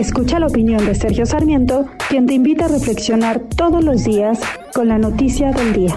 Escucha la opinión de Sergio Sarmiento, quien te invita a reflexionar todos los días con la noticia del día.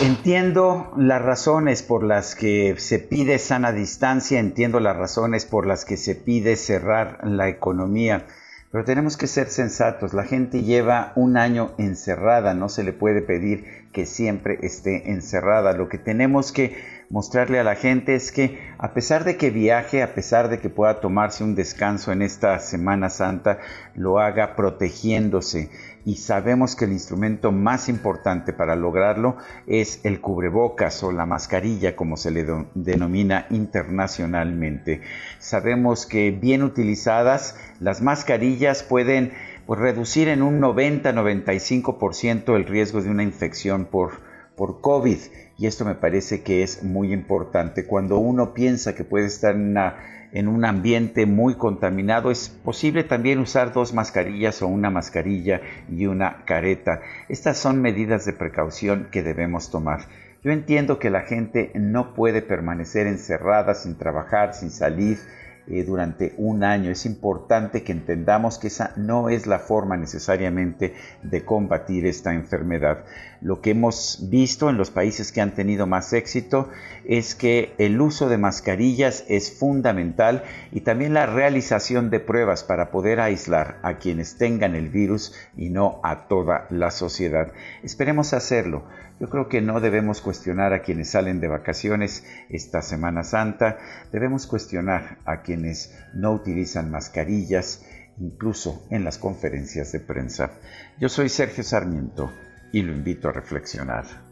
Entiendo las razones por las que se pide sana distancia, entiendo las razones por las que se pide cerrar la economía, pero tenemos que ser sensatos. La gente lleva un año encerrada, no se le puede pedir que siempre esté encerrada. Lo que tenemos que mostrarle a la gente es que a pesar de que viaje, a pesar de que pueda tomarse un descanso en esta Semana Santa, lo haga protegiéndose. Y sabemos que el instrumento más importante para lograrlo es el cubrebocas o la mascarilla, como se le denomina internacionalmente. Sabemos que bien utilizadas, las mascarillas pueden pues, reducir en un 90-95% el riesgo de una infección por, por COVID. Y esto me parece que es muy importante. Cuando uno piensa que puede estar en, en un ambiente muy contaminado, es posible también usar dos mascarillas o una mascarilla y una careta. Estas son medidas de precaución que debemos tomar. Yo entiendo que la gente no puede permanecer encerrada sin trabajar, sin salir, eh, durante un año. Es importante que entendamos que esa no es la forma necesariamente de combatir esta enfermedad. Lo que hemos visto en los países que han tenido más éxito es que el uso de mascarillas es fundamental y también la realización de pruebas para poder aislar a quienes tengan el virus y no a toda la sociedad. Esperemos hacerlo. Yo creo que no debemos cuestionar a quienes salen de vacaciones esta Semana Santa, debemos cuestionar a quienes no utilizan mascarillas, incluso en las conferencias de prensa. Yo soy Sergio Sarmiento y lo invito a reflexionar.